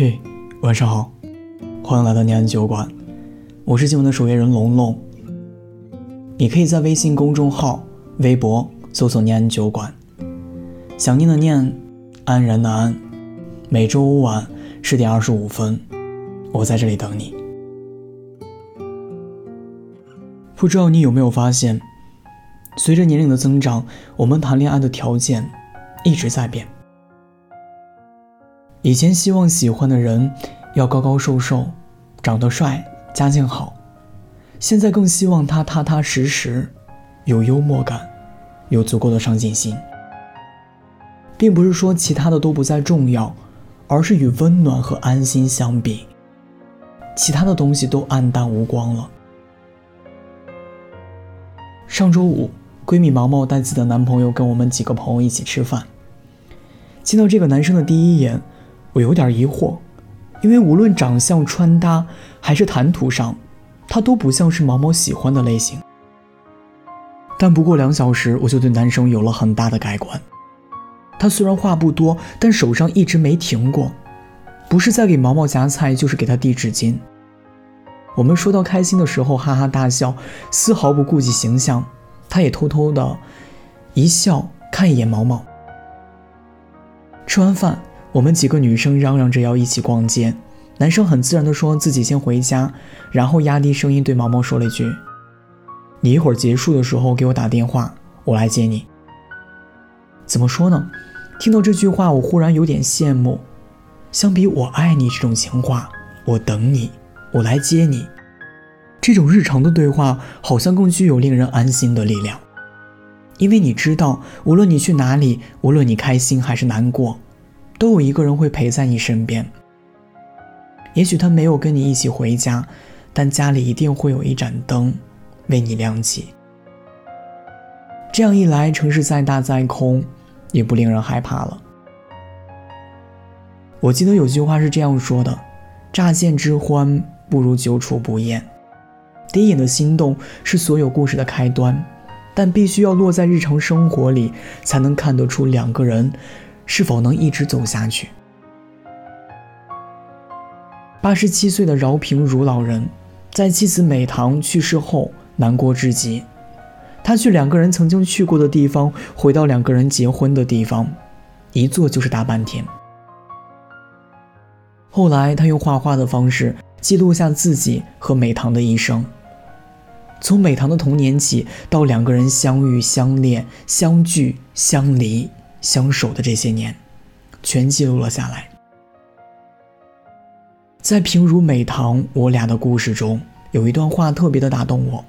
嘿，晚上好，欢迎来到念安酒馆，我是今晚的守夜人龙龙。你可以在微信公众号、微博搜索“念安酒馆”，想念的念，安然的安。每周五晚十点二十五分，我在这里等你。不知道你有没有发现，随着年龄的增长，我们谈恋爱的条件一直在变。以前希望喜欢的人要高高瘦瘦，长得帅，家境好。现在更希望他踏踏实实，有幽默感，有足够的上进心。并不是说其他的都不再重要，而是与温暖和安心相比，其他的东西都黯淡无光了。上周五，闺蜜毛毛带自己的男朋友跟我们几个朋友一起吃饭，见到这个男生的第一眼。我有点疑惑，因为无论长相、穿搭还是谈吐上，他都不像是毛毛喜欢的类型。但不过两小时，我就对男生有了很大的改观。他虽然话不多，但手上一直没停过，不是在给毛毛夹菜，就是给他递纸巾。我们说到开心的时候，哈哈大笑，丝毫不顾及形象。他也偷偷的一笑，看一眼毛毛。吃完饭。我们几个女生嚷嚷着要一起逛街，男生很自然地说自己先回家，然后压低声音对毛毛说了一句：“你一会儿结束的时候给我打电话，我来接你。”怎么说呢？听到这句话，我忽然有点羡慕。相比“我爱你”这种情话，“我等你，我来接你”这种日常的对话，好像更具有令人安心的力量，因为你知道，无论你去哪里，无论你开心还是难过。都有一个人会陪在你身边。也许他没有跟你一起回家，但家里一定会有一盏灯为你亮起。这样一来，城市再大再空，也不令人害怕了。我记得有句话是这样说的：“乍见之欢，不如久处不厌。”第一眼的心动是所有故事的开端，但必须要落在日常生活里，才能看得出两个人。是否能一直走下去？八十七岁的饶平如老人，在妻子美棠去世后难过至极。他去两个人曾经去过的地方，回到两个人结婚的地方，一坐就是大半天。后来，他用画画的方式记录下自己和美棠的一生，从美棠的童年起，到两个人相遇、相恋、相聚、相离。相守的这些年，全记录了下来。在平如美棠我俩的故事中，有一段话特别的打动我。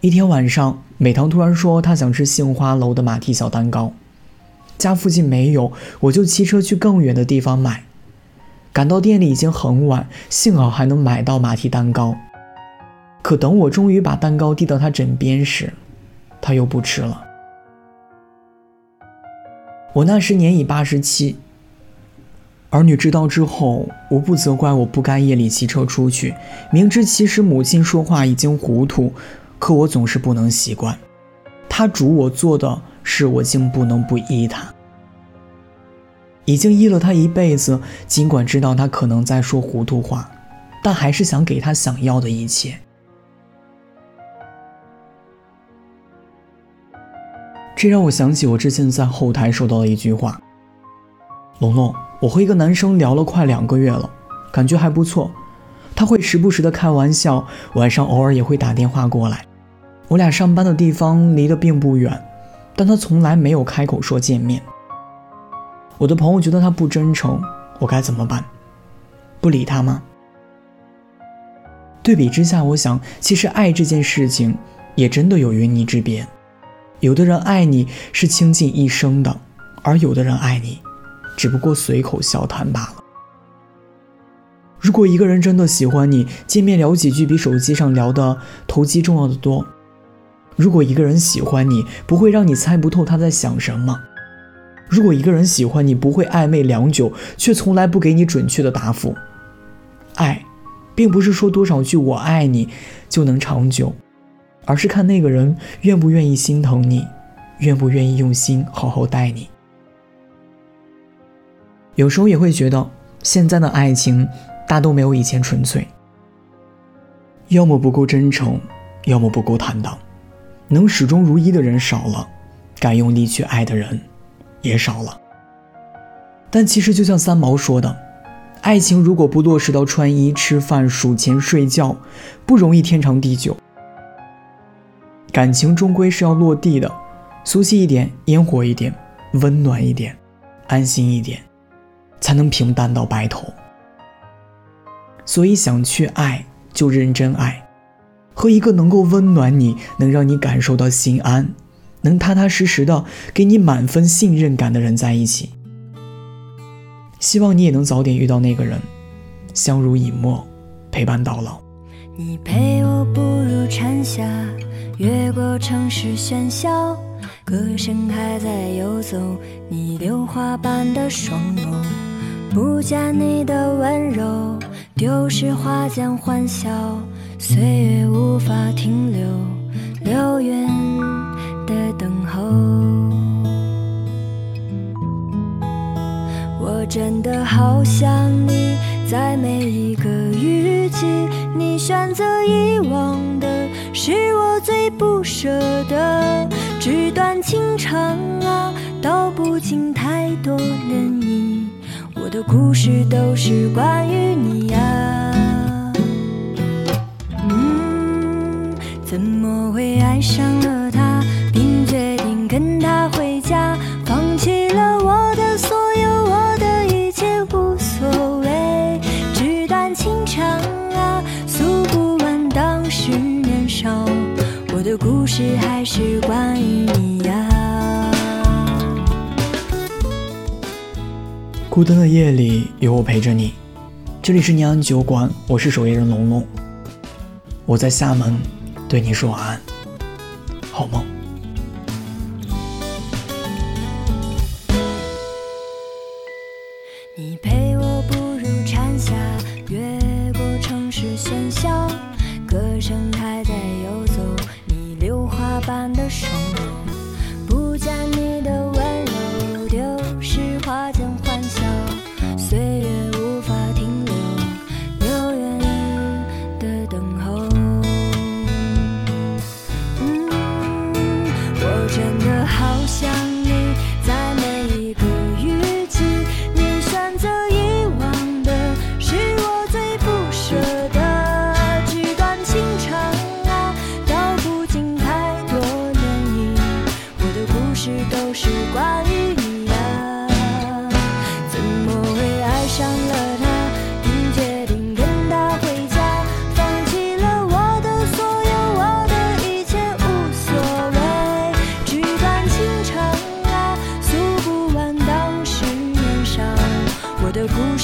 一天晚上，美棠突然说她想吃杏花楼的马蹄小蛋糕，家附近没有，我就骑车去更远的地方买。赶到店里已经很晚，幸好还能买到马蹄蛋糕。可等我终于把蛋糕递到她枕边时，她又不吃了。我那时年已八十七，儿女知道之后，无不责怪我不该夜里骑车出去。明知其实母亲说话已经糊涂，可我总是不能习惯。他嘱我做的事，我竟不能不依他。已经依了他一辈子，尽管知道他可能在说糊涂话，但还是想给他想要的一切。这让我想起我之前在后台收到的一句话：“龙龙，我和一个男生聊了快两个月了，感觉还不错。他会时不时的开玩笑，晚上偶尔也会打电话过来。我俩上班的地方离得并不远，但他从来没有开口说见面。我的朋友觉得他不真诚，我该怎么办？不理他吗？对比之下，我想，其实爱这件事情也真的有云泥之别。”有的人爱你是倾尽一生的，而有的人爱你，只不过随口笑谈罢了。如果一个人真的喜欢你，见面聊几句比手机上聊的投机重要的多。如果一个人喜欢你，不会让你猜不透他在想什么。如果一个人喜欢你，不会暧昧良久，却从来不给你准确的答复。爱，并不是说多少句我爱你就能长久。而是看那个人愿不愿意心疼你，愿不愿意用心好好待你。有时候也会觉得，现在的爱情大都没有以前纯粹，要么不够真诚，要么不够坦荡，能始终如一的人少了，敢用力去爱的人也少了。但其实，就像三毛说的，爱情如果不落实到穿衣、吃饭、数钱、睡觉，不容易天长地久。感情终归是要落地的，俗气一点，烟火一点，温暖一点，安心一点，才能平淡到白头。所以，想去爱就认真爱，和一个能够温暖你、能让你感受到心安、能踏踏实实的给你满分信任感的人在一起。希望你也能早点遇到那个人，相濡以沫，陪伴到老。你陪我步入蝉夏，越过城市喧嚣，歌声还在游走，你榴花般的双眸，不见你的温柔，丢失花间欢笑，岁月无法停留，流云的等候。我真的好想你，在每一个雨季，你选择遗忘舍得。纸短情长啊，道不尽太多涟漪。我的故事都是关于你呀。嗯，怎么会爱上了他，并决定跟他回家，孤单的夜里有我陪着你，这里是念安酒馆，我是守夜人龙龙。我在厦门对你说晚安，好梦。你陪我步入蝉夏，越过城市喧嚣，歌声还在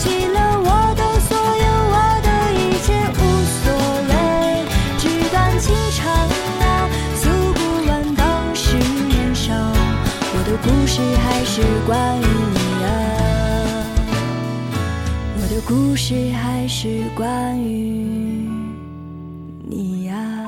弃了我的所有，我的一切无所谓。纸短情长啊，诉不完当时年少。我的故事还是关于你啊，我的故事还是关于你呀。